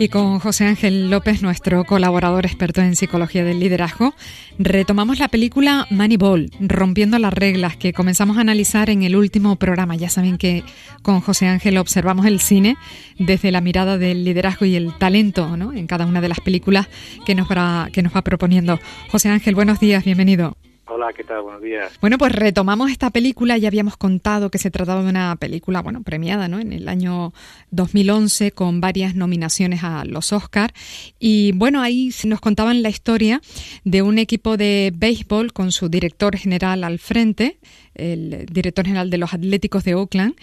Y con José Ángel López, nuestro colaborador experto en psicología del liderazgo, retomamos la película Moneyball, Rompiendo las reglas, que comenzamos a analizar en el último programa. Ya saben que con José Ángel observamos el cine desde la mirada del liderazgo y el talento ¿no? en cada una de las películas que nos, va, que nos va proponiendo. José Ángel, buenos días, bienvenido. Hola, ¿qué tal? Buenos días. Bueno, pues retomamos esta película. Ya habíamos contado que se trataba de una película, bueno, premiada, ¿no? En el año 2011 con varias nominaciones a los Oscars. Y bueno, ahí nos contaban la historia de un equipo de béisbol con su director general al frente, el director general de los Atléticos de Oakland,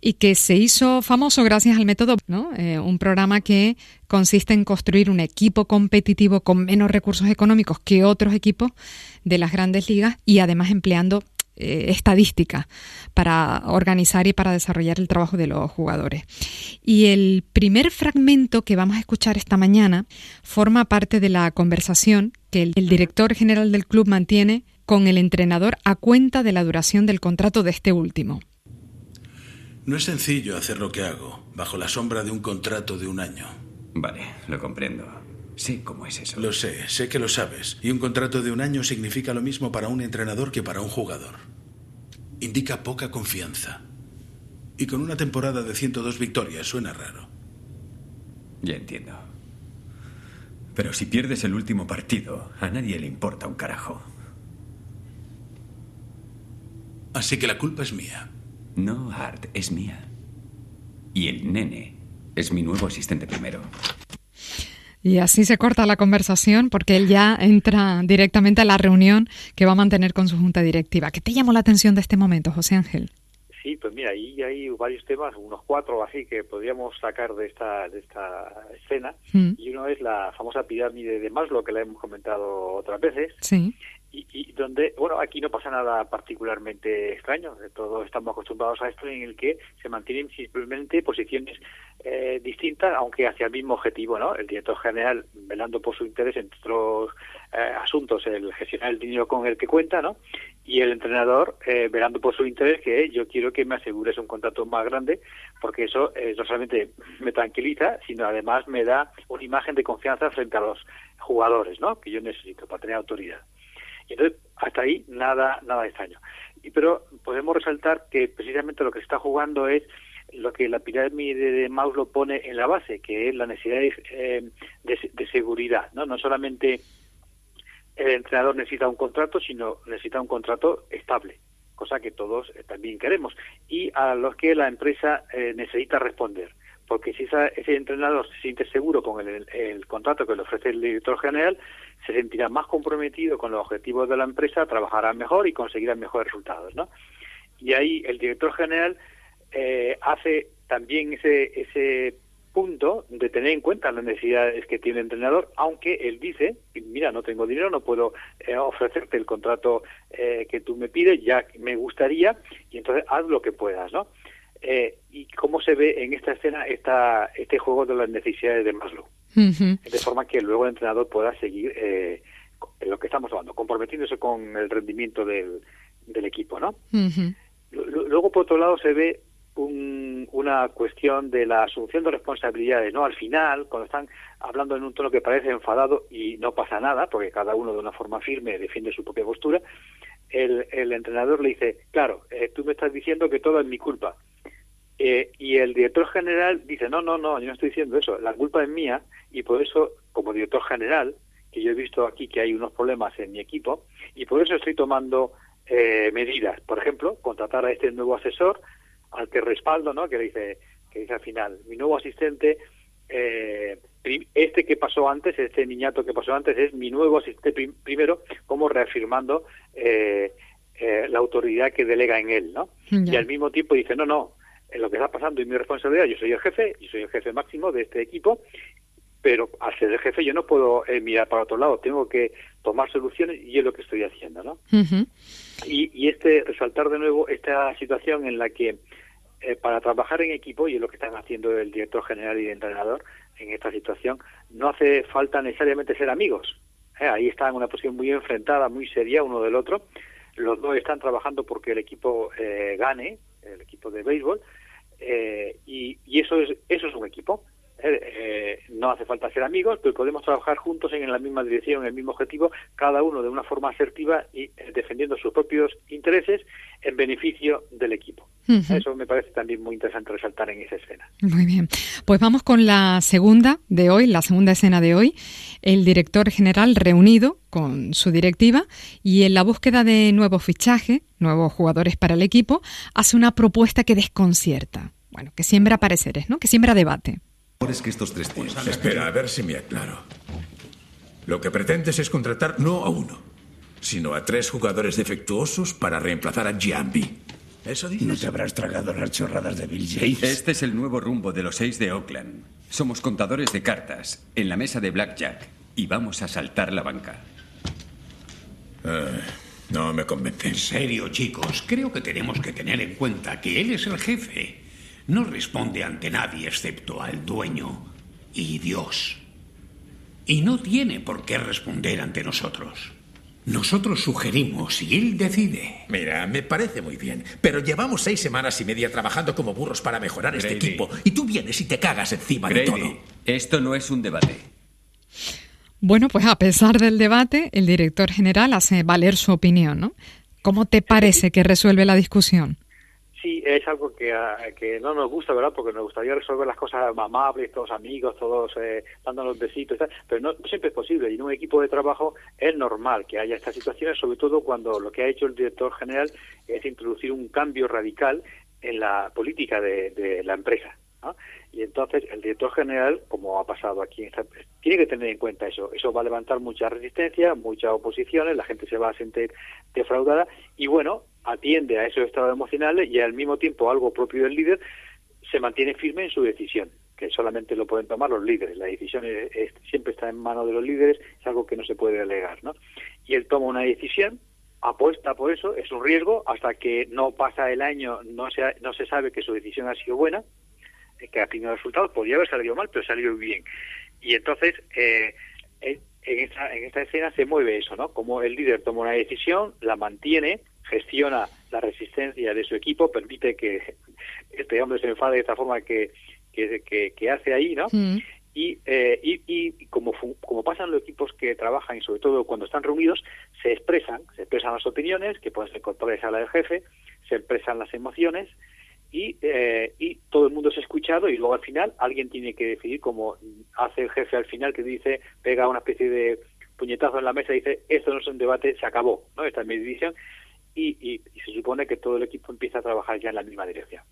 y que se hizo famoso gracias al método. Eh, un programa que consiste en construir un equipo competitivo con menos recursos económicos que otros equipos de las grandes ligas y además empleando eh, estadística para organizar y para desarrollar el trabajo de los jugadores. Y el primer fragmento que vamos a escuchar esta mañana forma parte de la conversación que el director general del club mantiene con el entrenador a cuenta de la duración del contrato de este último. No es sencillo hacer lo que hago bajo la sombra de un contrato de un año. Vale, lo comprendo. Sé cómo es eso. Lo sé, sé que lo sabes. Y un contrato de un año significa lo mismo para un entrenador que para un jugador. Indica poca confianza. Y con una temporada de 102 victorias suena raro. Ya entiendo. Pero si pierdes el último partido, a nadie le importa un carajo. Así que la culpa es mía. No, Art, es mía. Y el nene es mi nuevo asistente primero. Y así se corta la conversación porque él ya entra directamente a la reunión que va a mantener con su junta directiva. ¿Qué te llamó la atención de este momento, José Ángel? Sí, pues mira, ahí hay varios temas, unos cuatro así que podríamos sacar de esta de esta escena. Mm. Y uno es la famosa pirámide de Maslow que la hemos comentado otras veces. Sí y, donde, bueno, aquí no pasa nada particularmente extraño, todos estamos acostumbrados a esto en el que se mantienen simplemente posiciones eh, distintas, aunque hacia el mismo objetivo, ¿no? El director general velando por su interés, en otros eh, asuntos, el gestionar el dinero con el que cuenta, ¿no? Y el entrenador eh, velando por su interés, que yo quiero que me asegures un contrato más grande, porque eso no solamente me tranquiliza, sino además me da una imagen de confianza frente a los jugadores, ¿no? Que yo necesito para tener autoridad. Y entonces, hasta ahí nada, nada extraño. Y, pero podemos resaltar que precisamente lo que se está jugando es lo que la pirámide de lo pone en la base, que es la necesidad de, eh, de, seguridad, ¿no? No solamente el entrenador necesita un contrato, sino necesita un contrato estable, cosa que todos eh, también queremos, y a los que la empresa eh, necesita responder porque si ese entrenador se siente seguro con el, contrato que le ofrece el director general, se sentirá más comprometido con los objetivos de la empresa, trabajará mejor y conseguirá mejores resultados, ¿no? Y ahí el director general eh, hace también ese, ese punto de tener en cuenta las necesidades que tiene el entrenador, aunque él dice, mira, no tengo dinero, no puedo eh, ofrecerte el contrato eh, que tú me pides, ya me gustaría, y entonces haz lo que puedas, ¿no? Eh, y cómo se ve en esta escena esta, este juego de las necesidades de Maslow. De forma que luego el entrenador pueda seguir eh, en lo que estamos hablando, comprometiéndose con el rendimiento del, del equipo, ¿no? Luego, por otro lado, se ve una cuestión de la asunción de responsabilidades, ¿no? Al final, cuando están hablando en un tono que parece enfadado y no pasa nada, porque cada uno de una forma firme defiende su propia postura, el, el entrenador le dice, claro, eh, tú me estás diciendo que todo es mi culpa. Eh, y el director general dice, no, no, no, yo no estoy diciendo eso, la culpa es mía y por eso, como director general, que yo he visto aquí que hay unos problemas en mi equipo, y por eso estoy tomando eh, medidas. Por ejemplo, contratar a este nuevo asesor, al que respaldo, ¿no? Que dice, que dice al final, mi nuevo asistente, eh, este que pasó antes, este niñato que pasó antes, es mi nuevo asistente primero, como reafirmando la autoridad que delega en él, ¿no? Y al mismo tiempo dice, no, no, en lo que está pasando y mi responsabilidad, yo soy el jefe, yo soy el jefe máximo de este equipo, pero al ser el jefe yo no puedo eh, mirar para otro lado, tengo que tomar soluciones y es lo que estoy haciendo, ¿no? y, y, este, resaltar de nuevo esta situación en la que eh, para trabajar en equipo, y es lo que están haciendo el director general y el entrenador en esta situación, no hace falta necesariamente ser amigos. ¿eh? ahí están en una posición muy enfrentada, muy seria uno del otro. Los dos están trabajando porque el equipo gane, el equipo de béisbol, eh, y, eso es eso es un equipo eh, no hace falta ser amigos, pero podemos trabajar juntos en la misma dirección, en el mismo objetivo, cada uno de una forma asertiva y eh, defendiendo sus propios intereses en beneficio del equipo. Eso me parece también muy interesante resaltar en esa escena. Muy bien. Pues vamos con la segunda de hoy, la segunda escena de hoy. El director general reunido con su directiva y en la búsqueda de nuevos fichajes, nuevos jugadores para el equipo, hace una propuesta que desconcierta. Bueno, que siembra pareceres, ¿no? Que siembra debate. Es que estos tres tíos. Espera, a ver si me aclaro. Lo que pretendes es contratar no a uno, sino a tres jugadores defectuosos para reemplazar a Giambi. ¿Eso dices? ¿No te habrás tragado las chorradas de Bill James? Este es el nuevo rumbo de los seis de Oakland. Somos contadores de cartas en la mesa de Blackjack y vamos a saltar la banca. Ah, no me convence. En serio, chicos, creo que tenemos que tener en cuenta que él es el jefe. No responde ante nadie excepto al dueño y Dios. Y no tiene por qué responder ante nosotros. Nosotros sugerimos y él decide. Mira, me parece muy bien, pero llevamos seis semanas y media trabajando como burros para mejorar este equipo y tú vienes y te cagas encima de todo. Esto no es un debate. Bueno, pues a pesar del debate, el director general hace valer su opinión, ¿no? ¿Cómo te parece que resuelve la discusión? Es algo que, ah, que no nos gusta, ¿verdad? Porque nos gustaría resolver las cosas amables, todos amigos, todos eh, dándonos besitos, pero no, siempre es posible. Y en un equipo de trabajo es normal que haya estas situaciones, sobre todo cuando lo que ha hecho el director general es introducir un cambio radical en la política de, la empresa. Y entonces el director general, como ha pasado aquí, en tiene que tener en cuenta eso. Eso va a levantar mucha resistencia, muchas oposiciones, la gente se va a sentir defraudada y bueno, atiende a esos estados emocionales y al mismo tiempo algo propio del líder se mantiene firme en su decisión que solamente lo pueden tomar los líderes. La decisión siempre está en manos de los líderes, es algo que no se puede delegar, ¿no? Y él toma una decisión, apuesta por eso, es un riesgo, hasta que no pasa el año, no se, no se sabe que su decisión ha sido buena, eh, que ha tenido resultados, podría haber salido mal, pero salió bien. Y entonces, eh, en, esta, en esta escena se mueve eso, ¿no? Como el líder toma una decisión, la mantiene, gestiona la resistencia de su equipo, permite que este hombre se enfade de esta forma que, que, hace ahí, ¿no? Mm. Y, eh, y, y, como, como pasan los equipos que trabajan y sobre todo cuando están reunidos, se expresan, se expresan las opiniones, que pueden ser contrarias a la del jefe, se expresan las emociones y, eh, y todo el mundo es escuchado y luego al final alguien tiene que decidir, como hace el jefe al final que dice, pega una especie de puñetazo en la mesa y dice, esto no es un debate, se acabó, ¿no? Esta es mi decisión y, se supone que todo el equipo empieza a trabajar ya en la misma dirección.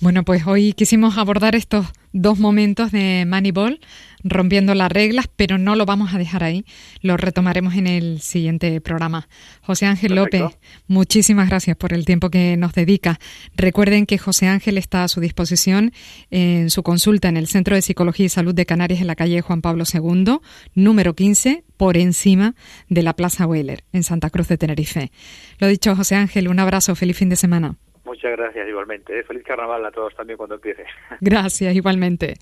Bueno, pues hoy quisimos abordar estos dos momentos de Moneyball, rompiendo las reglas, pero no lo vamos a dejar ahí, lo retomaremos en el siguiente programa. José Ángel López, muchísimas gracias por el tiempo que nos dedica. Recuerden que José Ángel está a su disposición en su consulta en el Centro de Psicología y Salud de Canarias en la calle Juan Pablo II, número 15, por encima de la Plaza Weiler, en Santa Cruz de Tenerife. Lo dicho, José Ángel, un abrazo, feliz fin de semana. Muchas gracias igualmente. ¿eh? Feliz carnaval a todos también cuando empiece. Gracias igualmente.